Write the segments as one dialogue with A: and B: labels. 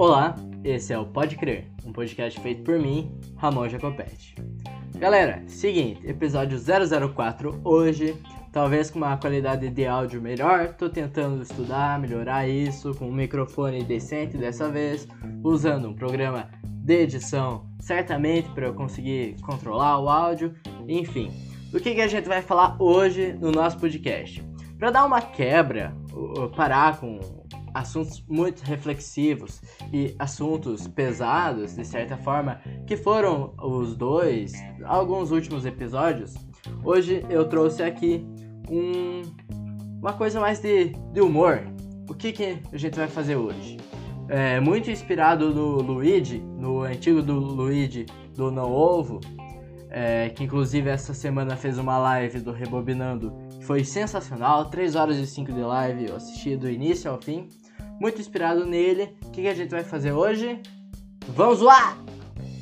A: Olá, esse é o Pode Crer, um podcast feito por mim, Ramon Jacopetti. Galera, seguinte, episódio 004 hoje, talvez com uma qualidade de áudio melhor, tô tentando estudar, melhorar isso com um microfone decente dessa vez, usando um programa de edição certamente para eu conseguir controlar o áudio, enfim. Do que, que a gente vai falar hoje no nosso podcast? Para dar uma quebra, parar com assuntos muito reflexivos e assuntos pesados, de certa forma, que foram os dois, alguns últimos episódios, hoje eu trouxe aqui um, uma coisa mais de, de humor. O que, que a gente vai fazer hoje? É, muito inspirado no Luigi, no antigo do Luigi do Não Ovo, é, que inclusive essa semana fez uma live do Rebobinando, foi sensacional, 3 horas e 5 de live, eu assisti do início ao fim muito inspirado nele. O que, que a gente vai fazer hoje? Vamos lá!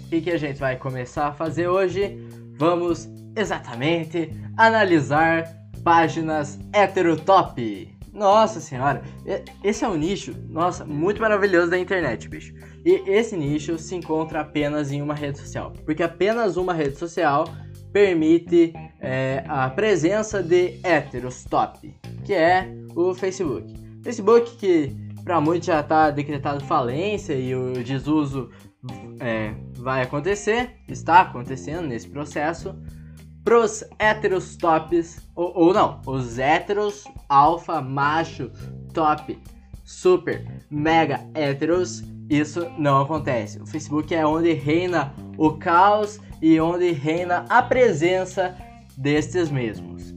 A: O que, que a gente vai começar a fazer hoje? Vamos exatamente analisar páginas heterotop. Nossa senhora, esse é um nicho, nossa, muito maravilhoso da internet, bicho. E esse nicho se encontra apenas em uma rede social, porque apenas uma rede social permite é, a presença de héteros top, que é o Facebook. Facebook que para muitos já está decretado falência e o desuso é, vai acontecer, está acontecendo nesse processo. Pros héteros tops, ou, ou não, os héteros alfa, macho, top, super, mega héteros, isso não acontece. O Facebook é onde reina o caos e onde reina a presença destes mesmos.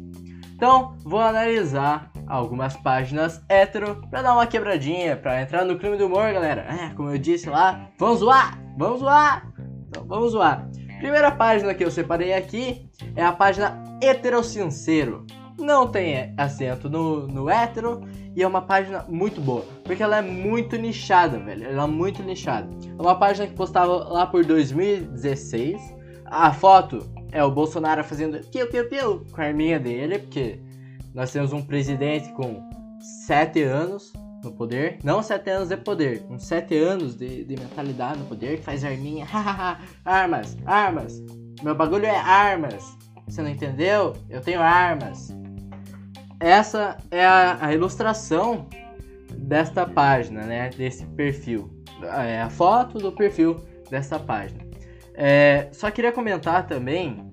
A: Então, vou analisar algumas páginas hétero pra dar uma quebradinha, pra entrar no clima do humor, galera. É, como eu disse lá, vamos zoar, vamos zoar. Então, vamos zoar. Primeira página que eu separei aqui é a página heterosincero. Não tem acento no, no hétero e é uma página muito boa, porque ela é muito nichada, velho. Ela é muito nichada. É uma página que postava lá por 2016. A foto é o Bolsonaro fazendo piu piu piu com a arminha dele, porque nós temos um presidente com sete anos no poder. Não sete anos de poder, com sete anos de, de mentalidade no poder, que faz arminha. armas, armas. Meu bagulho é armas. Você não entendeu? Eu tenho armas. Essa é a, a ilustração desta página, né? Desse perfil. É a foto do perfil desta página. É, só queria comentar também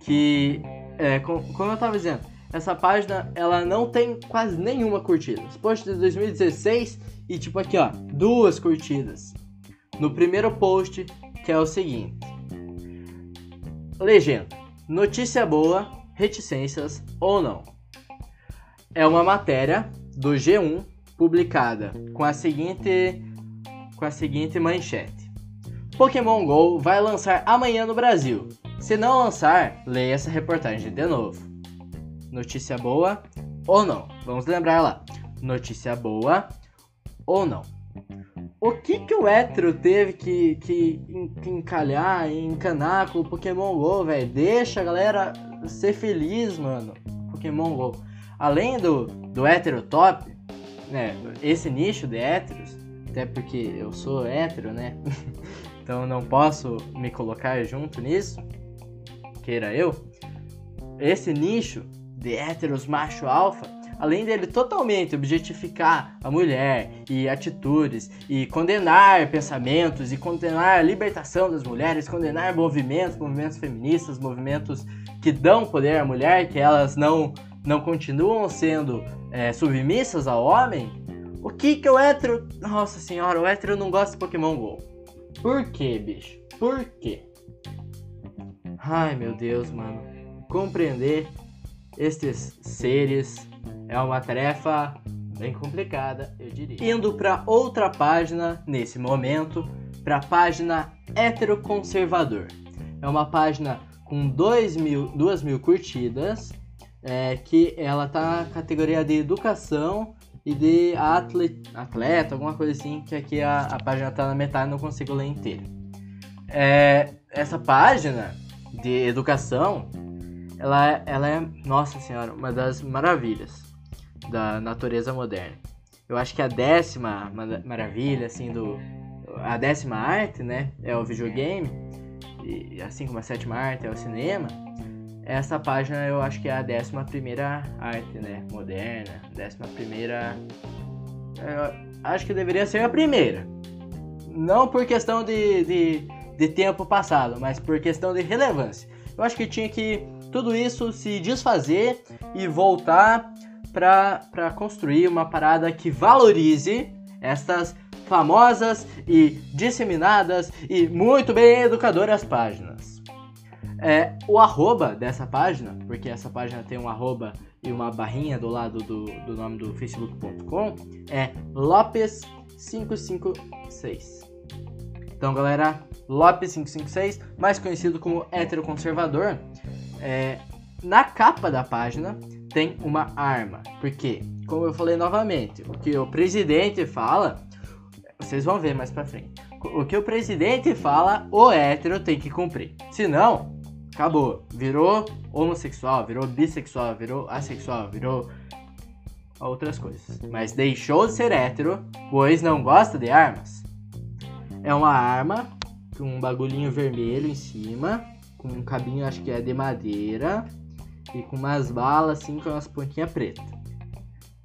A: que, é, como eu estava dizendo, essa página ela não tem quase nenhuma curtida. Os posts de 2016 e tipo aqui ó, duas curtidas. No primeiro post, que é o seguinte: Legenda: Notícia boa, reticências ou não. É uma matéria do G1 publicada com a seguinte com a seguinte manchete: Pokémon Go vai lançar amanhã no Brasil. Se não lançar, leia essa reportagem de novo notícia boa ou não. Vamos lembrar lá, notícia boa ou não. O que que o hétero teve que, que, encalhar e encanar com o Pokémon GO, velho? Deixa a galera ser feliz, mano. Pokémon GO. Além do, do hétero top, né? Esse nicho de héteros, até porque eu sou hétero, né? então não posso me colocar junto nisso, queira eu. Esse nicho de héteros macho alfa, além dele totalmente objetificar a mulher e atitudes e condenar pensamentos e condenar a libertação das mulheres, condenar movimentos, movimentos feministas, movimentos que dão poder à mulher, que elas não não continuam sendo é, submissas ao homem, o que que o hétero... Nossa senhora, o hétero não gosta de Pokémon GO. Por que, bicho? Por quê? Ai, meu Deus, mano. Compreender estes seres é uma tarefa bem complicada, eu diria. Indo para outra página nesse momento, para a página heteroconservador. É uma página com 2 mil, 2 mil curtidas, é, que ela tá na categoria de educação e de atleta, atleta alguma coisa assim, que aqui a, a página tá na metade, não consigo ler inteira. É, essa página de educação ela, ela é, nossa senhora, uma das maravilhas da natureza moderna. Eu acho que a décima maravilha, assim, do, a décima arte, né, é o videogame, e assim como a sétima arte é o cinema, essa página eu acho que é a décima primeira arte, né, moderna, décima primeira, eu acho que deveria ser a primeira, não por questão de, de, de tempo passado, mas por questão de relevância. Eu acho que tinha que tudo isso se desfazer e voltar para construir uma parada que valorize estas famosas e disseminadas e muito bem educadoras páginas. É, o arroba dessa página, porque essa página tem um arroba e uma barrinha do lado do, do nome do facebook.com, é Lopes556. Então, galera, Lopes556, mais conhecido como heteroconservador, é, na capa da página tem uma arma. Porque, como eu falei novamente, o que o presidente fala, vocês vão ver mais pra frente. O que o presidente fala, o hétero tem que cumprir. Senão, acabou. Virou homossexual, virou bissexual, virou assexual, virou outras coisas. Mas deixou de ser hétero, pois não gosta de armas. É uma arma com um bagulhinho vermelho em cima, com um cabinho, acho que é de madeira, e com umas balas assim com umas pontinhas pretas.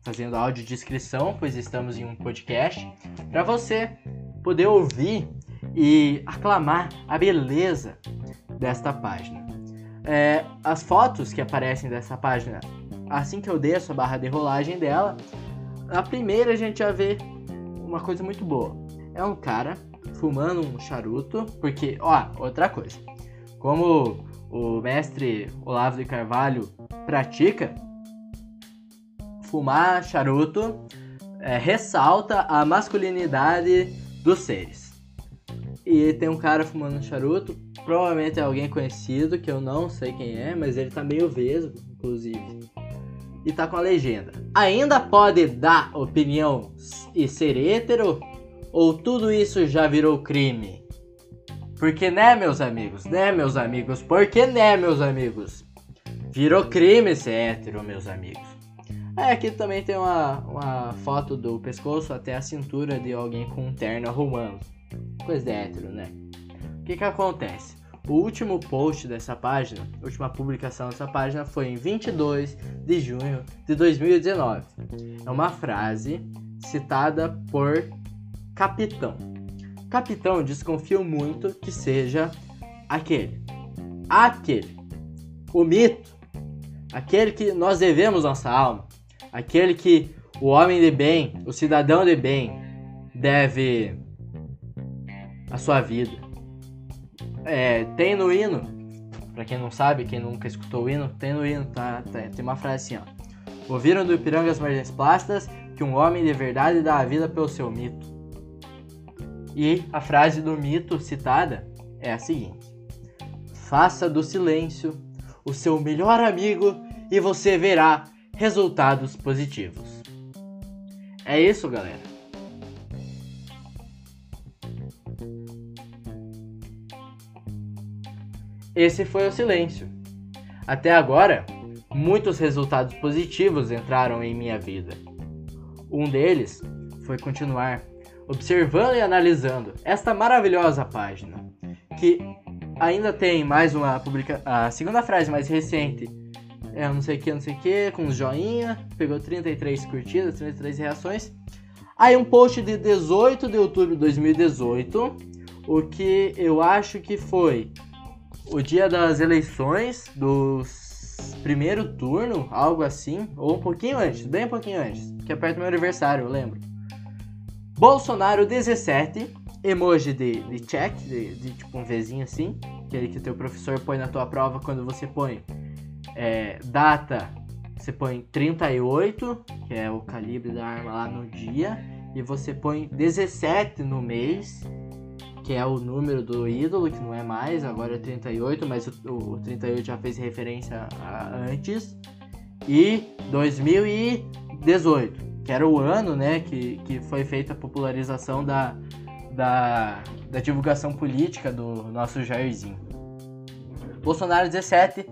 A: Fazendo áudio descrição, pois estamos em um podcast, para você poder ouvir e aclamar a beleza desta página. É, as fotos que aparecem dessa página, assim que eu desço a barra de rolagem dela, a primeira a gente já vê uma coisa muito boa. É um cara fumando um charuto, porque, ó, outra coisa. Como o mestre Olavo de Carvalho pratica, fumar charuto é, ressalta a masculinidade dos seres. E tem um cara fumando um charuto, provavelmente é alguém conhecido, que eu não sei quem é, mas ele tá meio vesgo, inclusive. E tá com a legenda. Ainda pode dar opinião e ser hétero? Ou tudo isso já virou crime? Porque né, meus amigos? Né, meus amigos? Porque né, meus amigos? Virou crime ser hétero, meus amigos. É, aqui também tem uma, uma foto do pescoço até a cintura de alguém com um terno arrumando. Coisa de hétero, né? O que que acontece? O último post dessa página, a última publicação dessa página foi em 22 de junho de 2019. É uma frase citada por capitão. Capitão desconfio muito que seja aquele. Aquele. O mito. Aquele que nós devemos nossa alma. Aquele que o homem de bem, o cidadão de bem, deve a sua vida. É, tem no hino, para quem não sabe, quem nunca escutou o hino, tem no hino, tá, tá, tem uma frase assim, ó. Ouviram do Ipiranga as margens plastas que um homem de verdade dá a vida pelo seu mito. E a frase do mito citada é a seguinte: Faça do silêncio o seu melhor amigo e você verá resultados positivos. É isso, galera. Esse foi o silêncio. Até agora, muitos resultados positivos entraram em minha vida. Um deles foi continuar observando e analisando esta maravilhosa página, que ainda tem mais uma publicação, a segunda frase mais recente, é não sei o que, não sei o que, com joinha, pegou 33 curtidas, 33 reações. Aí um post de 18 de outubro de 2018, o que eu acho que foi o dia das eleições do primeiro turno, algo assim, ou um pouquinho antes, bem um pouquinho antes, que é perto do meu aniversário, eu lembro. Bolsonaro 17, emoji de, de check, de, de tipo um Vzinho assim, aquele que o teu professor põe na tua prova quando você põe é, data, você põe 38, que é o calibre da arma lá no dia, e você põe 17 no mês, que é o número do ídolo, que não é mais, agora é 38, mas o, o 38 já fez referência a antes, e 2018 que era o ano né, que, que foi feita a popularização da, da, da divulgação política do nosso Jairzinho. Bolsonaro 17,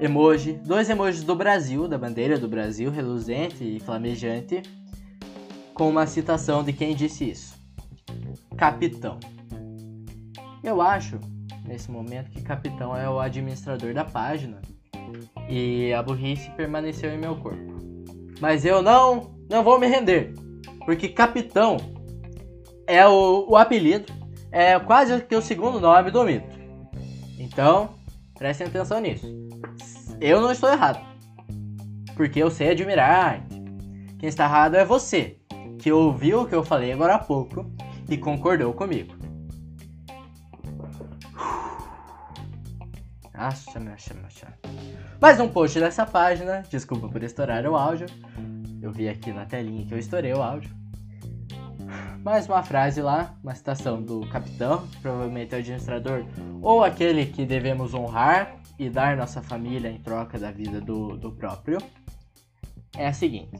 A: emoji, dois emojis do Brasil, da bandeira do Brasil, reluzente e flamejante, com uma citação de quem disse isso. capitão. Eu acho, nesse momento, que capitão é o administrador da página e a burrice permaneceu em meu corpo. Mas eu não, não vou me render, porque capitão é o, o apelido, é quase que o segundo nome do mito. Então, prestem atenção nisso. Eu não estou errado, porque eu sei admirar Quem está errado é você, que ouviu o que eu falei agora há pouco e concordou comigo. Acha, acha, acha. Mais um post dessa página. Desculpa por estourar o áudio. Eu vi aqui na telinha que eu estourei o áudio. Mais uma frase lá, uma citação do capitão, provavelmente é o administrador, ou aquele que devemos honrar e dar nossa família em troca da vida do, do próprio. É a seguinte: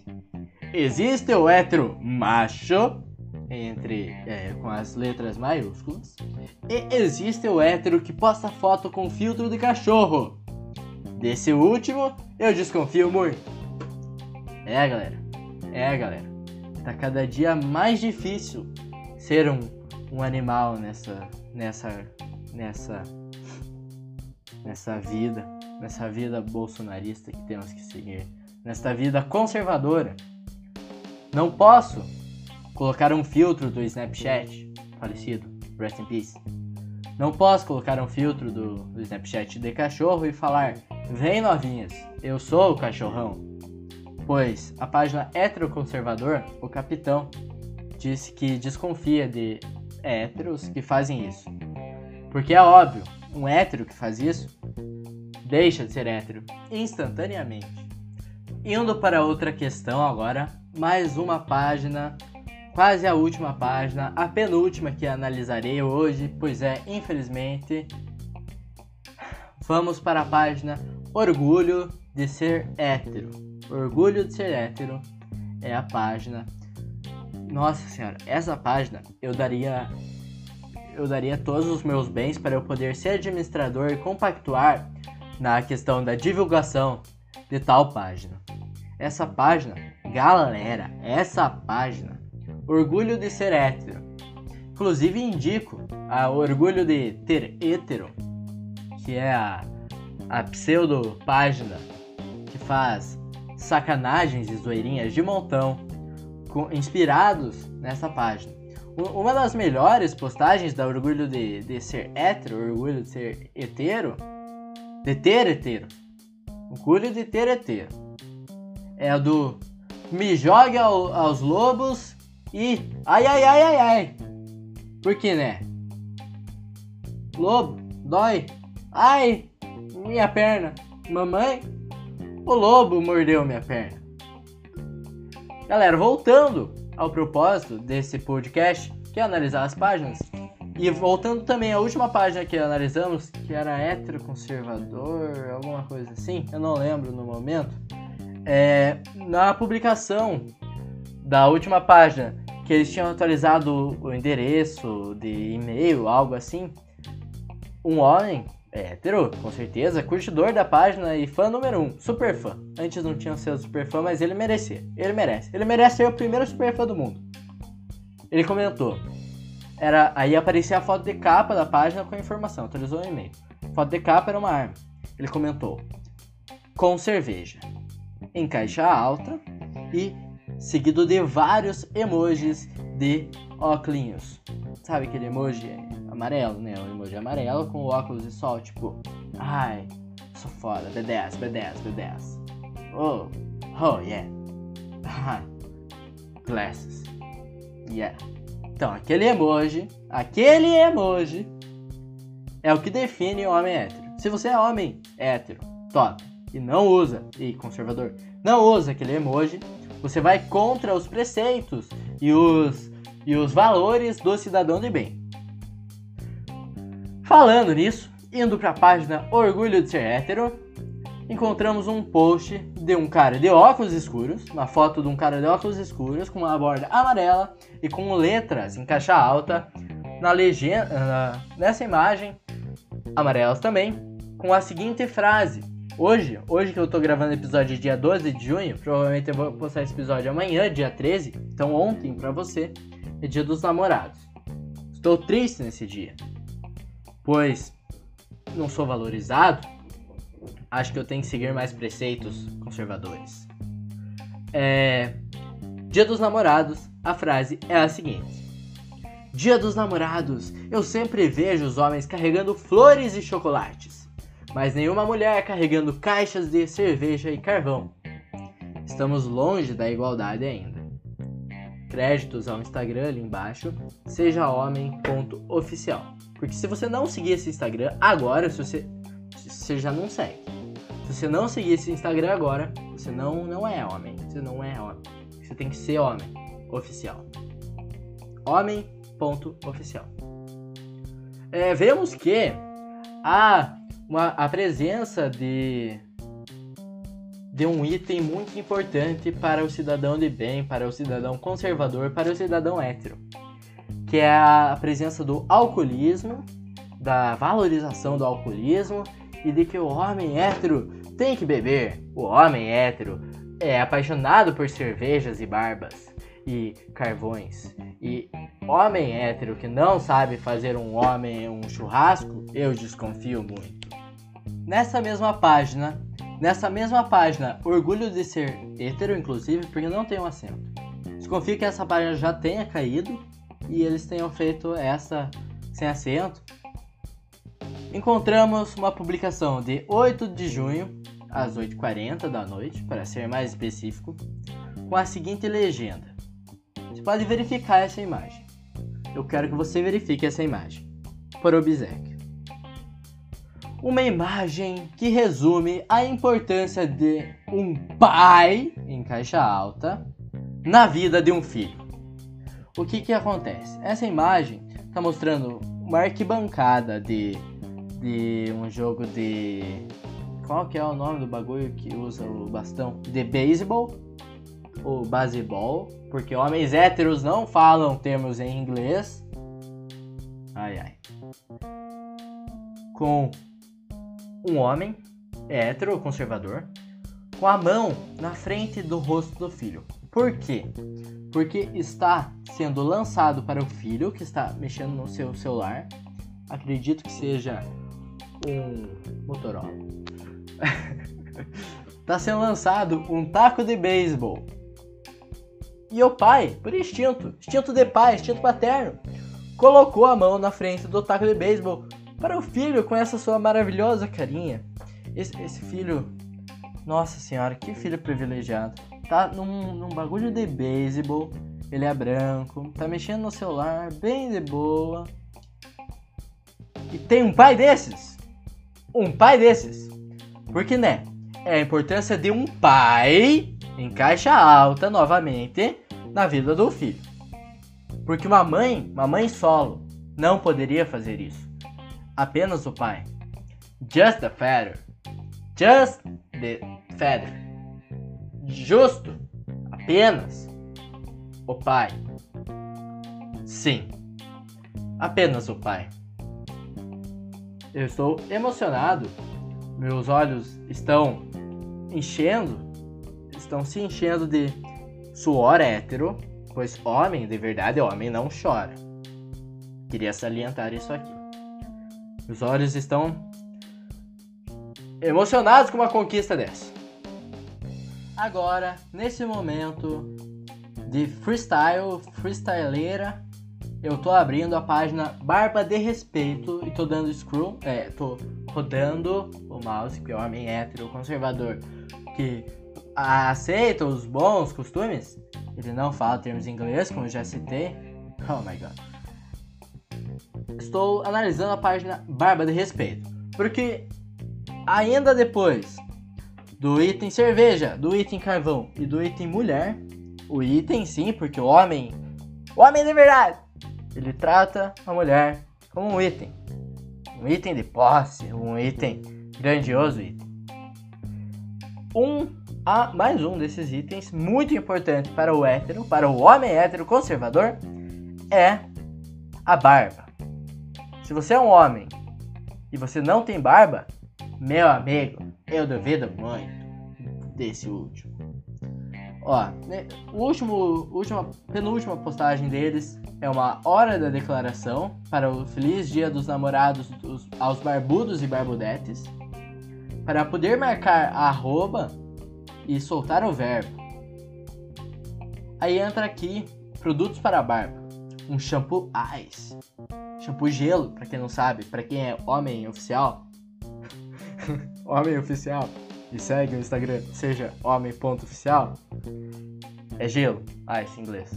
A: existe o hétero macho entre é, com as letras maiúsculas. E existe o hétero que posta foto com filtro de cachorro. Desse último, eu desconfio muito. É, galera. É, galera. Tá cada dia mais difícil ser um, um animal nessa nessa nessa nessa vida, nessa vida bolsonarista que temos que seguir, nessa vida conservadora. Não posso colocar um filtro do Snapchat, falecido, rest in peace. Não posso colocar um filtro do, do Snapchat de cachorro e falar: Vem novinhas, eu sou o cachorrão. Pois a página heteroconservador, o capitão, disse que desconfia de héteros que fazem isso. Porque é óbvio, um hétero que faz isso deixa de ser hétero instantaneamente. Indo para outra questão agora, mais uma página quase a última página, a penúltima que analisarei hoje, pois é, infelizmente, vamos para a página Orgulho de Ser Hétero. Orgulho de Ser Hétero é a página. Nossa senhora, essa página eu daria eu daria todos os meus bens para eu poder ser administrador e compactuar na questão da divulgação de tal página. Essa página, galera, essa página orgulho de ser hétero. Inclusive indico a orgulho de ter hétero, que é a, a pseudo página que faz sacanagens e zoeirinhas de montão com, inspirados nessa página. Uma das melhores postagens da orgulho de, de ser hétero, orgulho de ser hetero, de ter hetero, orgulho de ter hetero, é a do me jogue ao, aos lobos e ai ai ai ai ai. Por que, né? Lobo, dói. Ai, minha perna. Mamãe, o lobo mordeu minha perna. Galera, voltando ao propósito desse podcast, que é analisar as páginas. E voltando também à última página que analisamos, que era heteroconservador, alguma coisa assim, eu não lembro no momento. É, na publicação da última página que eles tinham atualizado o endereço de e-mail, algo assim. Um homem, hétero, com certeza, curtidor da página e fã número um, super fã. Antes não tinha sido super fã, mas ele merecia. Ele merece. Ele merece ser o primeiro super fã do mundo. Ele comentou. Era, aí aparecia a foto de capa da página com a informação, atualizou o e-mail. Foto de capa era uma arma. Ele comentou: com cerveja, em caixa alta e seguido de vários emojis de óculos. Sabe aquele emoji amarelo, né? O emoji amarelo com óculos de sol, tipo, ai, sou foda, B10, B10, B10. Oh, oh yeah. Glasses. Yeah. Então, aquele emoji, aquele emoji é o que define o homem hétero. Se você é homem hétero, top, e não usa, e conservador, não usa aquele emoji, você vai contra os preceitos e os, e os valores do cidadão de bem. Falando nisso, indo para a página Orgulho de Ser Hétero, encontramos um post de um cara de óculos escuros, uma foto de um cara de óculos escuros com uma borda amarela e com letras em caixa alta na legenda, nessa imagem, amarelas também, com a seguinte frase: Hoje, hoje que eu tô gravando o episódio dia 12 de junho, provavelmente eu vou postar esse episódio amanhã, dia 13, então ontem para você, é dia dos namorados. Estou triste nesse dia, pois não sou valorizado. Acho que eu tenho que seguir mais preceitos conservadores. É... Dia dos Namorados, a frase é a seguinte: Dia dos Namorados, eu sempre vejo os homens carregando flores e chocolates, mas nenhuma mulher carregando caixas de cerveja e carvão. Estamos longe da igualdade ainda. Créditos ao Instagram ali embaixo, seja homem.oficial. Porque se você não seguir esse Instagram agora, se você, você já não segue. Se você não seguir esse Instagram agora, você não, não é homem. Você não é homem. Você tem que ser homem. Oficial. Homem.oficial. É, vemos que há uma, a presença de, de um item muito importante para o cidadão de bem, para o cidadão conservador, para o cidadão hétero que é a presença do alcoolismo, da valorização do alcoolismo e de que o homem hétero tem que beber. O homem hétero é apaixonado por cervejas e barbas e carvões. E homem hétero que não sabe fazer um homem um churrasco, eu desconfio muito. Nessa mesma página, nessa mesma página, orgulho de ser hétero, inclusive, porque não tem um acento. Desconfio que essa página já tenha caído e eles tenham feito essa sem acento. Encontramos uma publicação de 8 de junho, às 8h40 da noite, para ser mais específico, com a seguinte legenda. Você pode verificar essa imagem. Eu quero que você verifique essa imagem, por obséquio. Uma imagem que resume a importância de um pai, em caixa alta, na vida de um filho o que que acontece? Essa imagem está mostrando uma arquibancada de, de um jogo de... Qual que é o nome do bagulho que usa o bastão? De beisebol ou baseball, porque homens héteros não falam termos em inglês. Ai ai. Com um homem hétero, conservador, com a mão na frente do rosto do filho. Por quê? Porque está sendo lançado para o filho que está mexendo no seu celular. Acredito que seja um Motorola. está sendo lançado um taco de beisebol. E o pai, por instinto, instinto de pai, instinto paterno, colocou a mão na frente do taco de beisebol para o filho com essa sua maravilhosa carinha. Esse, esse filho, nossa senhora, que filho privilegiado tá num, num bagulho de beisebol, ele é branco, tá mexendo no celular, bem de boa. E tem um pai desses. Um pai desses. Porque, né? É a importância de um pai em caixa alta, novamente, na vida do filho. Porque uma mãe, uma mãe solo, não poderia fazer isso. Apenas o pai. Just the father. Just the father justo apenas o Pai. Sim, apenas o Pai. Eu estou emocionado, meus olhos estão enchendo, estão se enchendo de suor hétero, pois homem de verdade, homem não chora. Queria salientar isso aqui. Meus olhos estão emocionados com uma conquista dessa. Agora, nesse momento de freestyle, freestyleira, eu tô abrindo a página Barba de Respeito e tô dando scroll, é, tô rodando o mouse, que é o homem hétero conservador que aceita os bons costumes. Ele não fala termos em inglês, como eu já citei. Oh my god. Estou analisando a página Barba de Respeito, porque ainda depois do item cerveja, do item carvão e do item mulher. O item sim, porque o homem, o homem de verdade, ele trata a mulher como um item. Um item de posse, um item grandioso item. Um a mais um desses itens muito importante para o hétero, para o homem hétero conservador, é a barba. Se você é um homem e você não tem barba, meu amigo, eu duvido muito desse último. Ó, né, o último, última, penúltima postagem deles é uma hora da declaração para o feliz dia dos namorados dos, aos barbudos e barbudetes. Para poder marcar a arroba e soltar o verbo. Aí entra aqui produtos para barba. Um shampoo Ice. Shampoo gelo, para quem não sabe, para quem é homem oficial. homem oficial e segue o Instagram, seja homem.oficial, é gelo. Ice em inglês.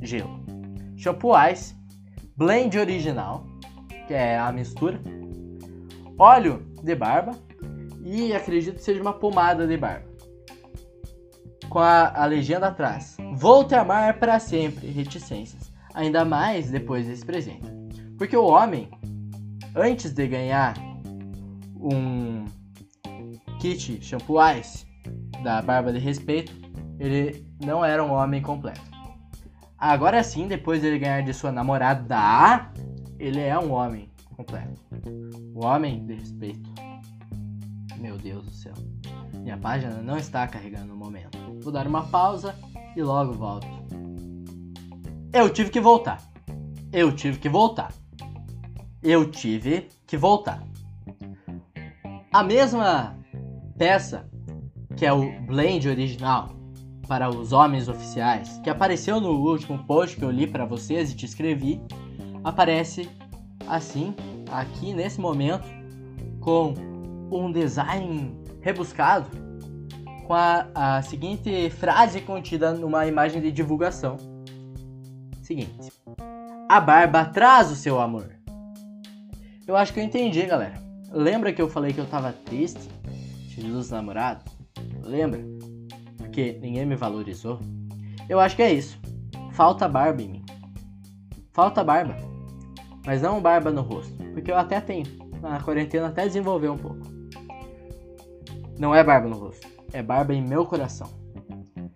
A: Gelo. Shampoo Ice. Blend original, que é a mistura. Óleo de barba. E acredito que seja uma pomada de barba. Com a, a legenda atrás. Vou te amar para sempre. Reticências. Ainda mais depois desse presente. Porque o homem, antes de ganhar um kit shampoo ice da barba de respeito, ele não era um homem completo. Agora sim, depois de ele ganhar de sua namorada, ele é um homem completo. Um homem de respeito. Meu Deus do céu. Minha página não está carregando no momento. Vou dar uma pausa e logo volto. Eu tive que voltar. Eu tive que voltar. Eu tive que voltar. A mesma peça, que é o blend original para os homens oficiais, que apareceu no último post que eu li para vocês e te escrevi, aparece assim, aqui nesse momento, com um design rebuscado, com a, a seguinte frase contida numa imagem de divulgação. Seguinte: A barba traz o seu amor. Eu acho que eu entendi, galera. Lembra que eu falei que eu tava triste? dos namorados? Lembra? Porque ninguém me valorizou. Eu acho que é isso. Falta barba em mim. Falta barba. Mas não barba no rosto. Porque eu até tenho. Na quarentena até desenvolveu um pouco. Não é barba no rosto. É barba em meu coração.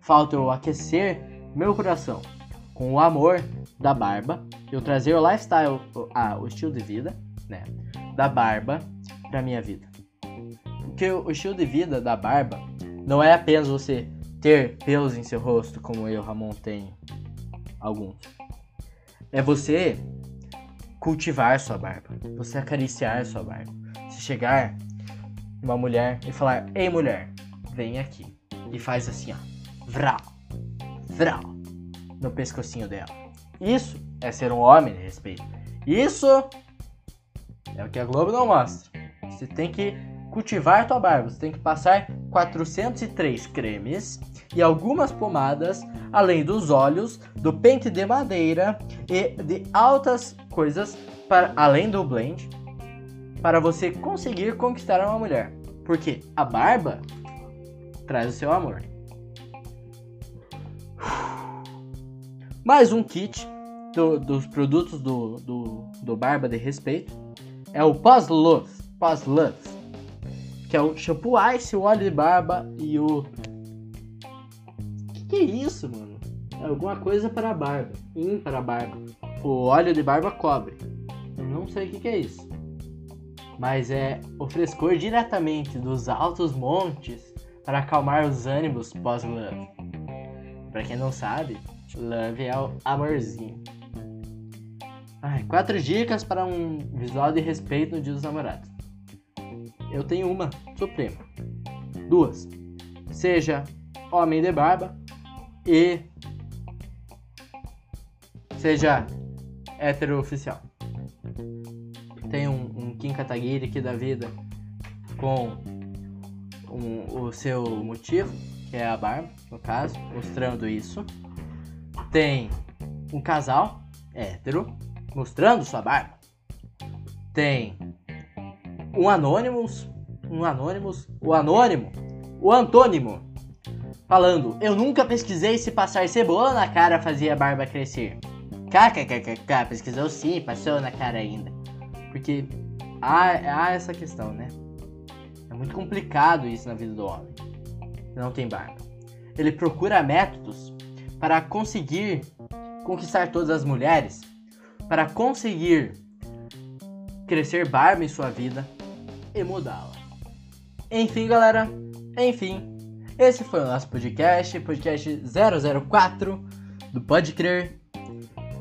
A: Falta eu aquecer meu coração com o amor da barba. Eu trazer o lifestyle, ah, o estilo de vida, né? Da barba pra minha vida. Porque o estilo de vida da barba não é apenas você ter pelos em seu rosto, como eu, Ramon, tenho alguns. É você cultivar sua barba, você acariciar sua barba. Você chegar uma mulher e falar: Ei, mulher, vem aqui. E faz assim, ó. Vral, vral, no pescocinho dela. Isso é ser um homem respeito. Isso é o que a Globo não mostra. Você tem que cultivar tua barba, você tem que passar 403 cremes e algumas pomadas, além dos óleos, do pente de madeira e de altas coisas para além do blend para você conseguir conquistar uma mulher. Porque a barba traz o seu amor. Mais um kit do, dos produtos do, do, do Barba de Respeito é o Pós-Love. Pós-Love que é o shampoo ice, o óleo de barba e o. Que que é isso, mano? É alguma coisa para a barba. In para a barba. O óleo de barba cobre. Eu não sei o que, que é isso. Mas é o frescor diretamente dos altos montes para acalmar os ânimos pós-love. Para quem não sabe, love é o amorzinho. Ai, quatro dicas para um visual de respeito no dia dos namorados. Eu tenho uma suprema. Duas. Seja homem de barba e seja hétero oficial. Kim Kataguiri aqui da vida com um, o seu motivo, que é a barba, no caso, mostrando isso. Tem um casal hétero mostrando sua barba. Tem um Anonymous, um Anonymous, o Anônimo, o Antônimo, falando: Eu nunca pesquisei se passar cebola na cara fazia a barba crescer. KKKKK, pesquisou sim, passou na cara ainda. Porque há, há essa questão, né? É muito complicado isso na vida do homem. Não tem barba. Ele procura métodos para conseguir conquistar todas as mulheres, para conseguir crescer barba em sua vida, e mudá-la. Enfim, galera, enfim, Esse foi o nosso podcast, podcast 004 do Pode Crer,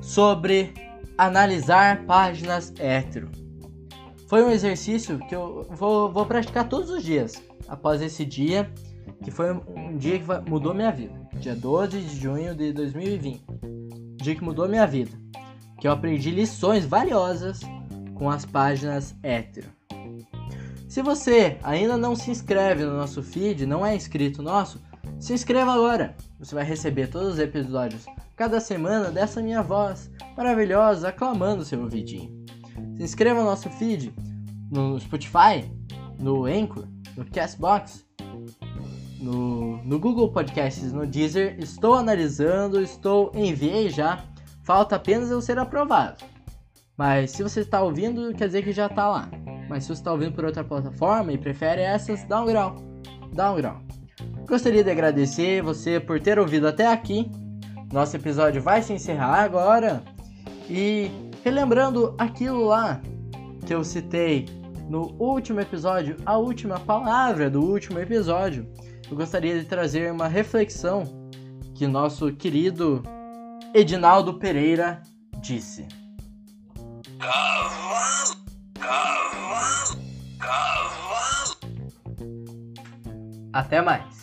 A: sobre analisar páginas hétero. Foi um exercício que eu vou, vou praticar todos os dias, após esse dia, que foi um dia que mudou minha vida. Dia 12 de junho de 2020. Dia que mudou minha vida. Que eu aprendi lições valiosas com as páginas hétero. Se você ainda não se inscreve no nosso feed, não é inscrito nosso, se inscreva agora. Você vai receber todos os episódios cada semana dessa minha voz maravilhosa aclamando seu ouvidinho. Se inscreva no nosso feed no Spotify, no Anchor, no Castbox, no, no Google Podcasts, no Deezer. Estou analisando, estou enviei já. Falta apenas eu ser aprovado. Mas se você está ouvindo, quer dizer que já está lá. Mas se você está ouvindo por outra plataforma e prefere essas, dá um grau. Dá um grau. Gostaria de agradecer você por ter ouvido até aqui. Nosso episódio vai se encerrar agora. E relembrando aquilo lá que eu citei no último episódio, a última palavra do último episódio, eu gostaria de trazer uma reflexão que nosso querido Edinaldo Pereira disse. Cavalo, cavalo. Até mais!